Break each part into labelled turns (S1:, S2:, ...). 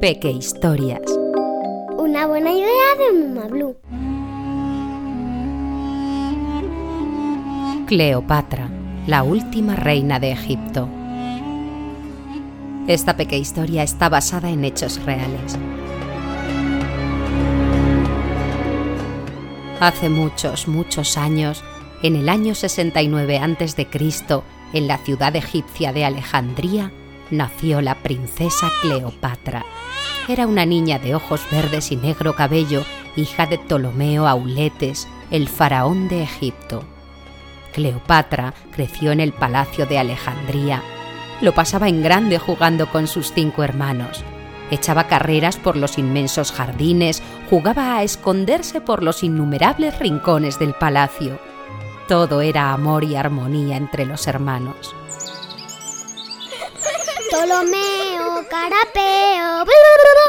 S1: Peque Historias.
S2: Una buena idea de Muma Blue.
S1: Cleopatra, la última reina de Egipto. Esta pequeña historia está basada en hechos reales. Hace muchos, muchos años, en el año 69 a.C., en la ciudad egipcia de Alejandría, nació la princesa Cleopatra. Era una niña de ojos verdes y negro cabello, hija de Ptolomeo Auletes, el faraón de Egipto. Cleopatra creció en el palacio de Alejandría. Lo pasaba en grande jugando con sus cinco hermanos. Echaba carreras por los inmensos jardines, jugaba a esconderse por los innumerables rincones del palacio. Todo era amor y armonía entre los hermanos.
S2: Ptolomeo, Carapeo.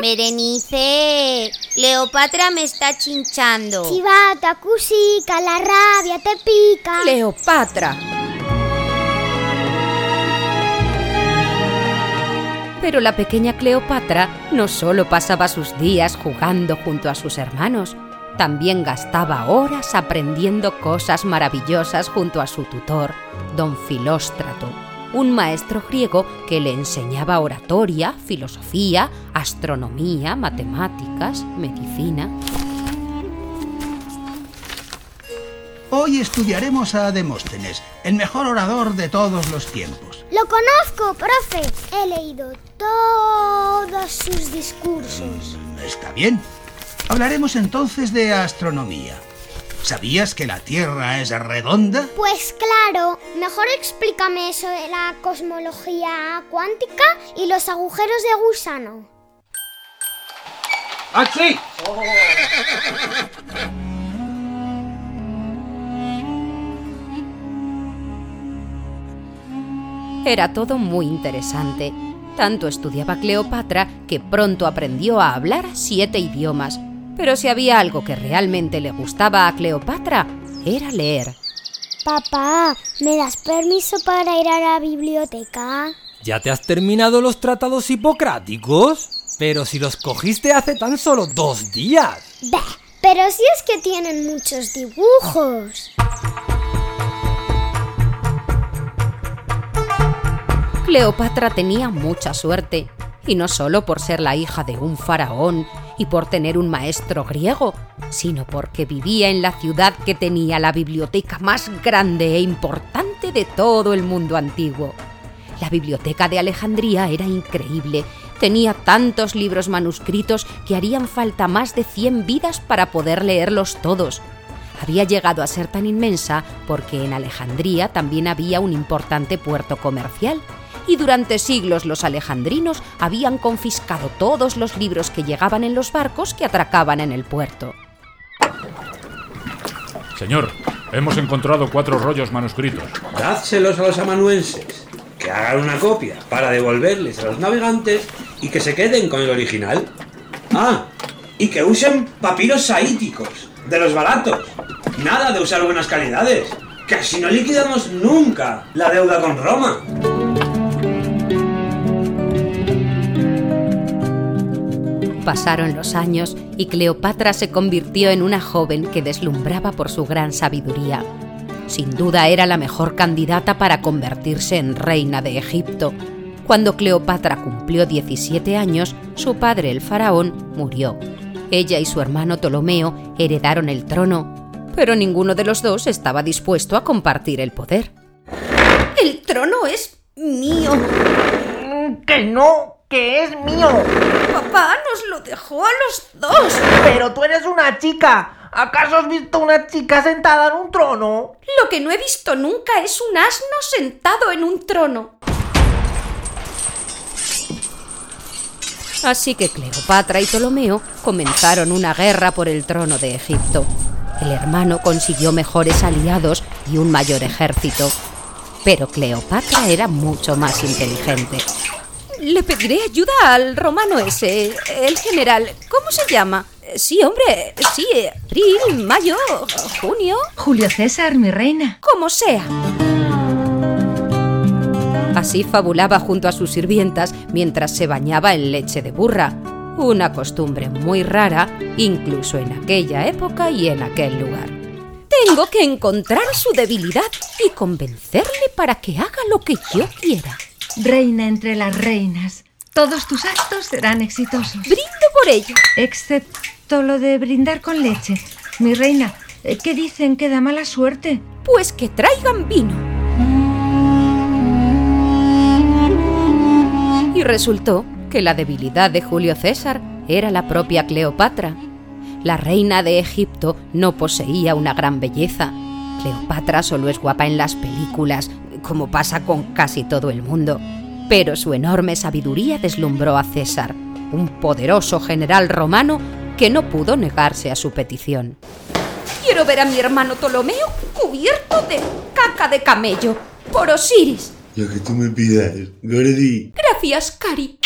S3: Berenice, Cleopatra me está chinchando.
S2: Chivata, Cusica, la rabia te pica.
S1: Cleopatra. Pero la pequeña Cleopatra no solo pasaba sus días jugando junto a sus hermanos, también gastaba horas aprendiendo cosas maravillosas junto a su tutor, don Filóstrato, un maestro griego que le enseñaba oratoria, filosofía, astronomía, matemáticas, medicina.
S4: Hoy estudiaremos a Demóstenes, el mejor orador de todos los tiempos.
S2: Lo conozco, profe. He leído todos sus discursos.
S4: Mm, está bien. Hablaremos entonces de astronomía. ¿Sabías que la Tierra es redonda?
S2: Pues claro, mejor explícame eso de la cosmología cuántica y los agujeros de gusano.
S5: ¡Axi!
S1: Era todo muy interesante. Tanto estudiaba Cleopatra que pronto aprendió a hablar siete idiomas. Pero si había algo que realmente le gustaba a Cleopatra, era leer.
S2: Papá, ¿me das permiso para ir a la biblioteca?
S5: ¿Ya te has terminado los tratados hipocráticos? Pero si los cogiste hace tan solo dos días.
S2: Bah, pero si es que tienen muchos dibujos.
S1: Cleopatra tenía mucha suerte, y no solo por ser la hija de un faraón y por tener un maestro griego, sino porque vivía en la ciudad que tenía la biblioteca más grande e importante de todo el mundo antiguo. La biblioteca de Alejandría era increíble, tenía tantos libros manuscritos que harían falta más de 100 vidas para poder leerlos todos. Había llegado a ser tan inmensa porque en Alejandría también había un importante puerto comercial y durante siglos los alejandrinos habían confiscado todos los libros que llegaban en los barcos que atracaban en el puerto.
S6: Señor, hemos encontrado cuatro rollos manuscritos.
S7: Dádselos a los amanuenses, que hagan una copia para devolverles a los navegantes y que se queden con el original. Ah, y que usen papiros saíticos, de los baratos. Nada de usar buenas calidades, que así no liquidamos nunca la deuda con Roma.
S1: Pasaron los años y Cleopatra se convirtió en una joven que deslumbraba por su gran sabiduría. Sin duda era la mejor candidata para convertirse en reina de Egipto. Cuando Cleopatra cumplió 17 años, su padre el faraón murió. Ella y su hermano Ptolomeo heredaron el trono, pero ninguno de los dos estaba dispuesto a compartir el poder.
S3: El trono es mío.
S8: Que no, que es mío.
S3: Papá nos lo dejó a los dos.
S8: Pero tú eres una chica. ¿Acaso has visto una chica sentada en un trono?
S3: Lo que no he visto nunca es un asno sentado en un trono.
S1: Así que Cleopatra y Ptolomeo comenzaron una guerra por el trono de Egipto. El hermano consiguió mejores aliados y un mayor ejército. Pero Cleopatra era mucho más inteligente. Le pediré ayuda al romano ese, el general. ¿Cómo se llama? Sí, hombre, sí, abril, mayo, junio.
S9: Julio César, mi reina.
S1: Como sea. Así fabulaba junto a sus sirvientas mientras se bañaba en leche de burra. una costumbre muy rara incluso en aquella época y en aquel lugar. Tengo que encontrar su debilidad y convencerle para que haga lo que yo quiera.
S9: Reina entre las reinas, todos tus actos serán exitosos.
S1: Brindo por ello.
S9: Excepto lo de brindar con leche. Mi reina, eh, ¿qué dicen que da mala suerte?
S1: Pues que traigan vino. Y resultó que la debilidad de Julio César era la propia Cleopatra. La reina de Egipto no poseía una gran belleza. Cleopatra solo es guapa en las películas, como pasa con casi todo el mundo. Pero su enorme sabiduría deslumbró a César, un poderoso general romano que no pudo negarse a su petición.
S3: Quiero ver a mi hermano Ptolomeo cubierto de caca de camello por Osiris.
S10: Lo que tú me pidas, Gordy.
S3: Gracias, Cari.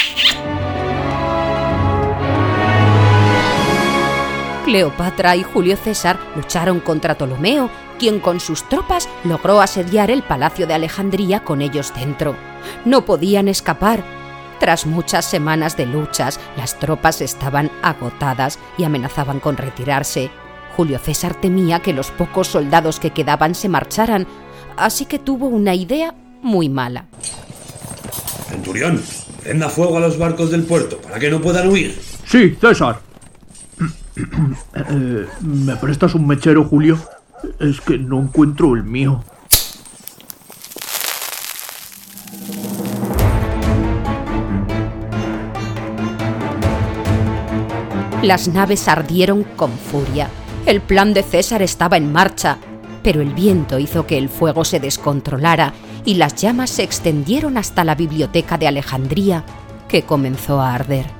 S1: Cleopatra y Julio César lucharon contra Ptolomeo, quien con sus tropas logró asediar el palacio de Alejandría con ellos dentro. No podían escapar. Tras muchas semanas de luchas, las tropas estaban agotadas y amenazaban con retirarse. Julio César temía que los pocos soldados que quedaban se marcharan, así que tuvo una idea muy mala.
S7: Centurión, prenda fuego a los barcos del puerto para que no puedan huir.
S11: Sí, César. Eh, ¿Me prestas un mechero, Julio? Es que no encuentro el mío.
S1: Las naves ardieron con furia. El plan de César estaba en marcha, pero el viento hizo que el fuego se descontrolara y las llamas se extendieron hasta la biblioteca de Alejandría, que comenzó a arder.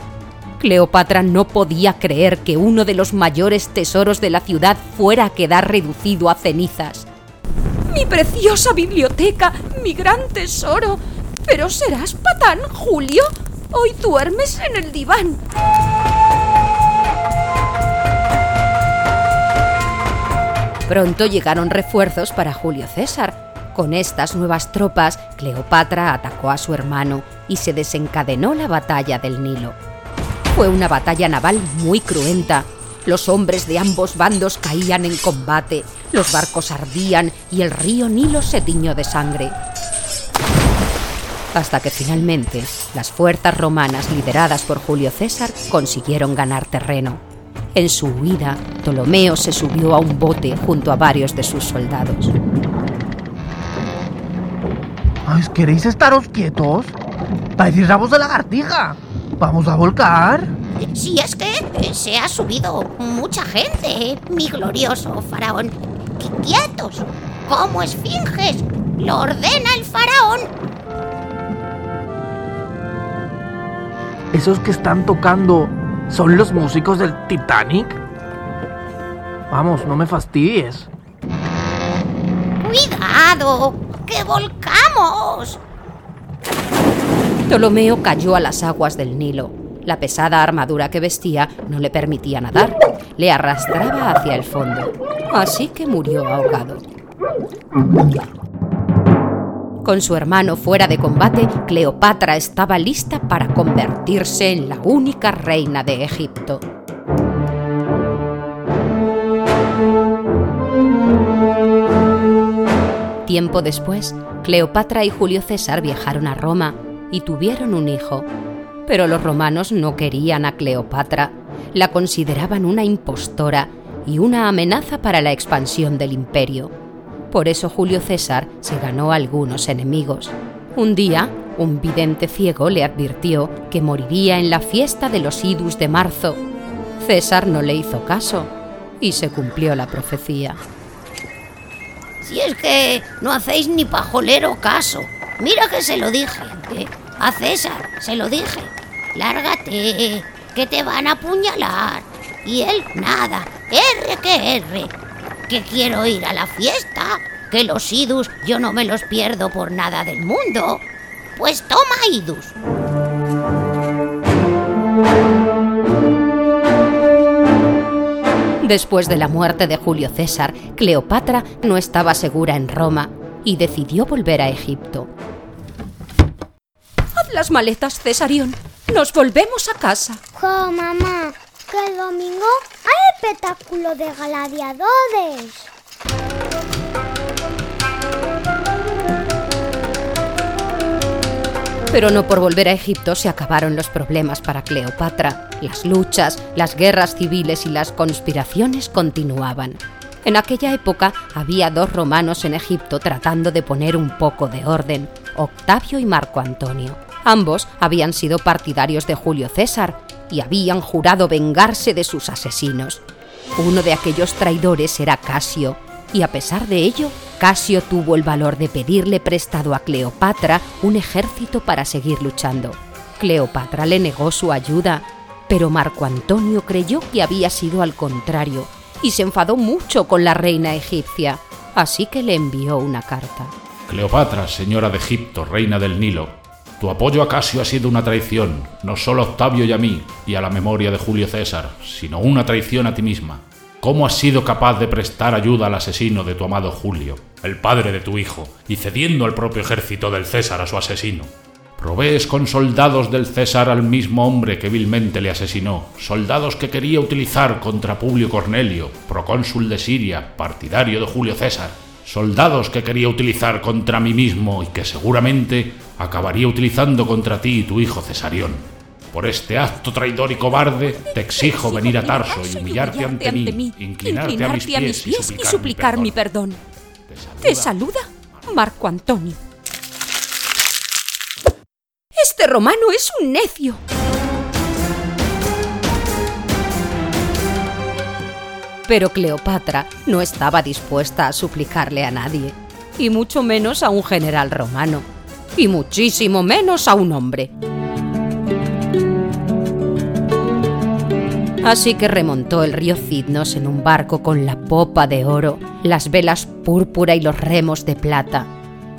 S1: Cleopatra no podía creer que uno de los mayores tesoros de la ciudad fuera a quedar reducido a cenizas.
S3: Mi preciosa biblioteca, mi gran tesoro. ¿Pero serás patán, Julio? Hoy duermes en el diván.
S1: Pronto llegaron refuerzos para Julio César. Con estas nuevas tropas, Cleopatra atacó a su hermano y se desencadenó la batalla del Nilo. Fue una batalla naval muy cruenta. Los hombres de ambos bandos caían en combate, los barcos ardían y el río Nilo se tiñó de sangre. Hasta que finalmente las fuerzas romanas lideradas por Julio César consiguieron ganar terreno. En su huida, Ptolomeo se subió a un bote junto a varios de sus soldados.
S8: ¿Queréis estaros quietos? Parecéis rabos de lagartija. ¿Vamos a volcar?
S12: Si es que se ha subido mucha gente, mi glorioso faraón. Qu- ¡Quietos! ¡Como esfinges! ¡Lo ordena el faraón!
S8: ¿Esos que están tocando son los músicos del Titanic? Vamos, no me fastidies.
S12: ¡Cuidado! ¡Que volcamos!
S1: Ptolomeo cayó a las aguas del Nilo. La pesada armadura que vestía no le permitía nadar, le arrastraba hacia el fondo, así que murió ahogado. Con su hermano fuera de combate, Cleopatra estaba lista para convertirse en la única reina de Egipto. Tiempo después, Cleopatra y Julio César viajaron a Roma y tuvieron un hijo. Pero los romanos no querían a Cleopatra, la consideraban una impostora y una amenaza para la expansión del imperio. Por eso Julio César se ganó algunos enemigos. Un día, un vidente ciego le advirtió que moriría en la fiesta de los idus de marzo. César no le hizo caso y se cumplió la profecía.
S12: Si es que no hacéis ni pajolero caso. Mira que se lo dije. A César se lo dije. Lárgate, que te van a apuñalar. Y él nada. R que R. Que quiero ir a la fiesta. Que los idus yo no me los pierdo por nada del mundo. Pues toma idus.
S1: Después de la muerte de Julio César, Cleopatra no estaba segura en Roma y decidió volver a Egipto.
S3: Las maletas, Cesarión. Nos volvemos a casa.
S2: Jo, mamá, que el domingo hay espectáculo de gladiadores.
S1: Pero no por volver a Egipto se acabaron los problemas para Cleopatra. Las luchas, las guerras civiles y las conspiraciones continuaban. En aquella época había dos romanos en Egipto tratando de poner un poco de orden, Octavio y Marco Antonio. Ambos habían sido partidarios de Julio César y habían jurado vengarse de sus asesinos. Uno de aquellos traidores era Casio, y a pesar de ello, Casio tuvo el valor de pedirle prestado a Cleopatra un ejército para seguir luchando. Cleopatra le negó su ayuda, pero Marco Antonio creyó que había sido al contrario y se enfadó mucho con la reina egipcia, así que le envió una carta.
S6: Cleopatra, señora de Egipto, reina del Nilo, tu apoyo a Casio ha sido una traición, no solo a Octavio y a mí, y a la memoria de Julio César, sino una traición a ti misma. ¿Cómo has sido capaz de prestar ayuda al asesino de tu amado Julio, el padre de tu hijo, y cediendo al propio ejército del César a su asesino? Provees con soldados del César al mismo hombre que vilmente le asesinó, soldados que quería utilizar contra Publio Cornelio, procónsul de Siria, partidario de Julio César, soldados que quería utilizar contra mí mismo y que seguramente acabaría utilizando contra ti y tu hijo Cesarión. Por este acto traidor y cobarde, te exijo venir a Tarso y humillarte ante mí, inclinarte a mis pies y suplicar mi perdón.
S3: Te saluda Marco Antonio. Este romano es un necio.
S1: Pero Cleopatra no estaba dispuesta a suplicarle a nadie, y mucho menos a un general romano, y muchísimo menos a un hombre. Así que remontó el río Cidnos en un barco con la popa de oro, las velas púrpura y los remos de plata.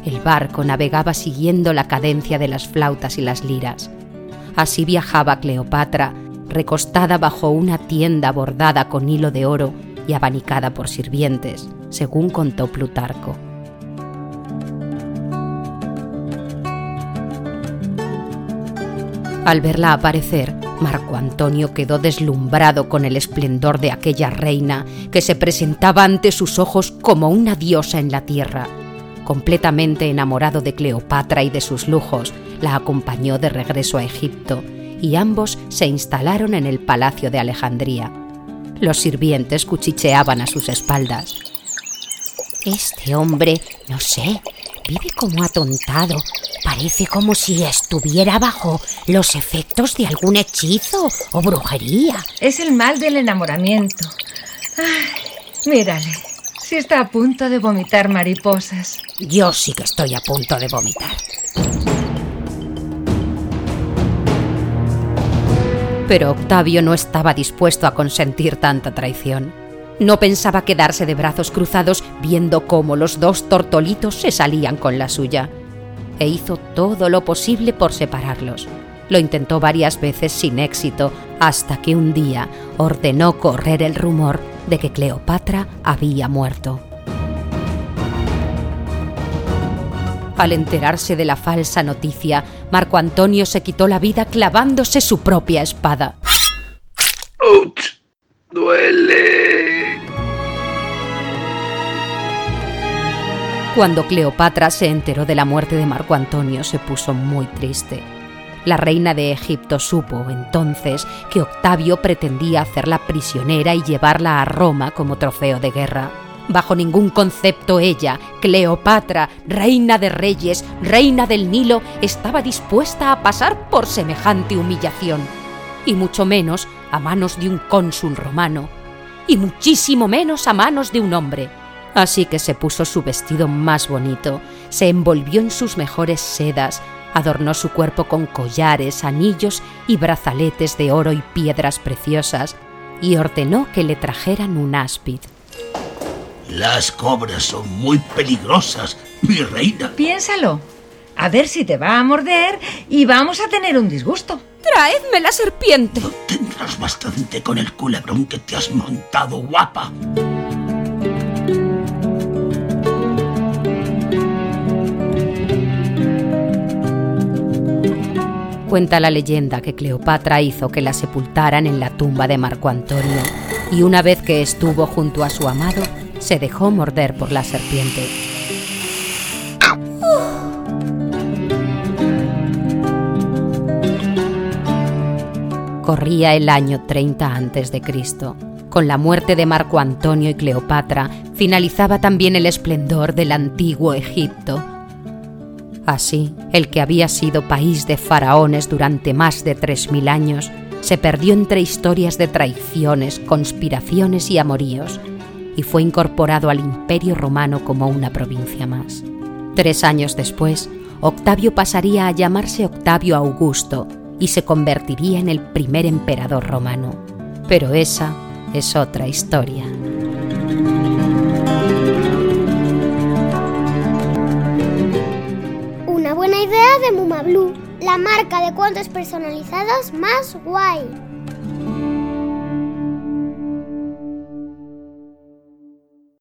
S1: El barco navegaba siguiendo la cadencia de las flautas y las liras. Así viajaba Cleopatra, recostada bajo una tienda bordada con hilo de oro y abanicada por sirvientes, según contó Plutarco. Al verla aparecer, Marco Antonio quedó deslumbrado con el esplendor de aquella reina que se presentaba ante sus ojos como una diosa en la tierra. Completamente enamorado de Cleopatra y de sus lujos, la acompañó de regreso a Egipto y ambos se instalaron en el palacio de Alejandría. Los sirvientes cuchicheaban a sus espaldas.
S12: Este hombre, no sé, vive como atontado. Parece como si estuviera bajo los efectos de algún hechizo o brujería.
S9: Es el mal del enamoramiento. Ay, mírale, si está a punto de vomitar mariposas.
S12: Yo sí que estoy a punto de vomitar.
S1: Pero Octavio no estaba dispuesto a consentir tanta traición. No pensaba quedarse de brazos cruzados viendo cómo los dos tortolitos se salían con la suya. E hizo todo lo posible por separarlos. Lo intentó varias veces sin éxito, hasta que un día ordenó correr el rumor de que Cleopatra había muerto. Al enterarse de la falsa noticia, Marco Antonio se quitó la vida clavándose su propia espada.
S11: ¡Auch! ¡Duele!
S1: Cuando Cleopatra se enteró de la muerte de Marco Antonio se puso muy triste. La reina de Egipto supo entonces que Octavio pretendía hacerla prisionera y llevarla a Roma como trofeo de guerra. Bajo ningún concepto ella, Cleopatra, reina de reyes, reina del Nilo, estaba dispuesta a pasar por semejante humillación, y mucho menos a manos de un cónsul romano, y muchísimo menos a manos de un hombre. Así que se puso su vestido más bonito, se envolvió en sus mejores sedas, adornó su cuerpo con collares, anillos y brazaletes de oro y piedras preciosas, y ordenó que le trajeran un áspid.
S4: Las cobras son muy peligrosas, mi reina.
S9: Piénsalo. A ver si te va a morder y vamos a tener un disgusto.
S3: Traedme la serpiente.
S4: No tendrás bastante con el culebrón que te has montado, guapa.
S1: Cuenta la leyenda que Cleopatra hizo que la sepultaran en la tumba de Marco Antonio y una vez que estuvo junto a su amado, se dejó morder por la serpiente. Corría el año 30 a.C. Con la muerte de Marco Antonio y Cleopatra finalizaba también el esplendor del antiguo Egipto. Así, el que había sido país de faraones durante más de 3.000 años, se perdió entre historias de traiciones, conspiraciones y amoríos, y fue incorporado al Imperio Romano como una provincia más. Tres años después, Octavio pasaría a llamarse Octavio Augusto y se convertiría en el primer emperador romano. Pero esa es otra historia.
S2: Una buena idea de Mumablu, la marca de cuentos personalizados más guay.